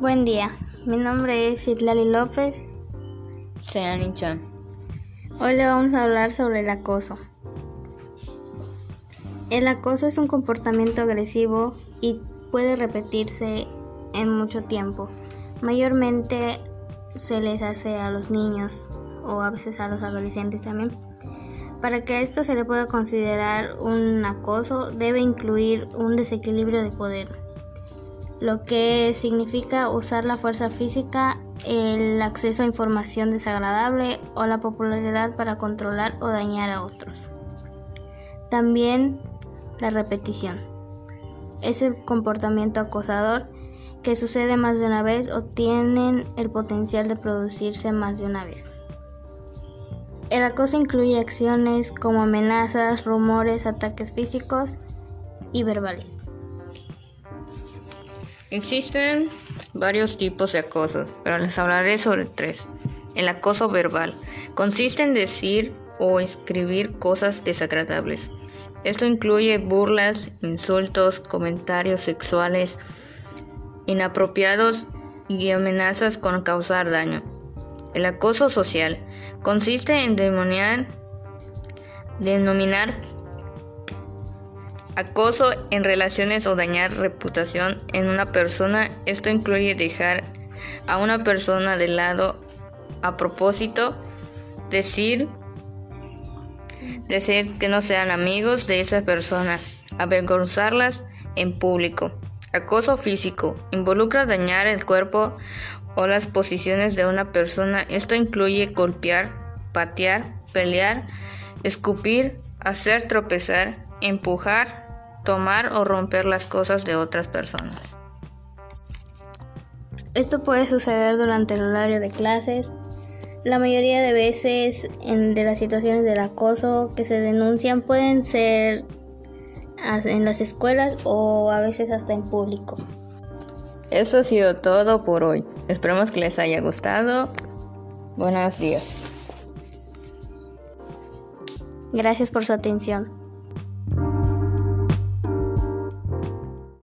Buen día, mi nombre es Itlali López. Sean Chan. Hoy le vamos a hablar sobre el acoso. El acoso es un comportamiento agresivo y puede repetirse en mucho tiempo. Mayormente se les hace a los niños o a veces a los adolescentes también. Para que esto se le pueda considerar un acoso, debe incluir un desequilibrio de poder lo que significa usar la fuerza física, el acceso a información desagradable o la popularidad para controlar o dañar a otros. También la repetición. Es el comportamiento acosador que sucede más de una vez o tienen el potencial de producirse más de una vez. El acoso incluye acciones como amenazas, rumores, ataques físicos y verbales. Existen varios tipos de acoso, pero les hablaré sobre tres. El acoso verbal consiste en decir o escribir cosas desagradables. Esto incluye burlas, insultos, comentarios sexuales inapropiados y amenazas con causar daño. El acoso social consiste en denominar Acoso en relaciones o dañar reputación en una persona. Esto incluye dejar a una persona de lado a propósito, decir, decir que no sean amigos de esa persona, avergonzarlas en público. Acoso físico involucra dañar el cuerpo o las posiciones de una persona. Esto incluye golpear, patear, pelear, escupir, hacer tropezar, empujar, tomar o romper las cosas de otras personas. Esto puede suceder durante el horario de clases. La mayoría de veces en, de las situaciones del acoso que se denuncian pueden ser en las escuelas o a veces hasta en público. Eso ha sido todo por hoy. Esperamos que les haya gustado. Buenos días. Gracias por su atención.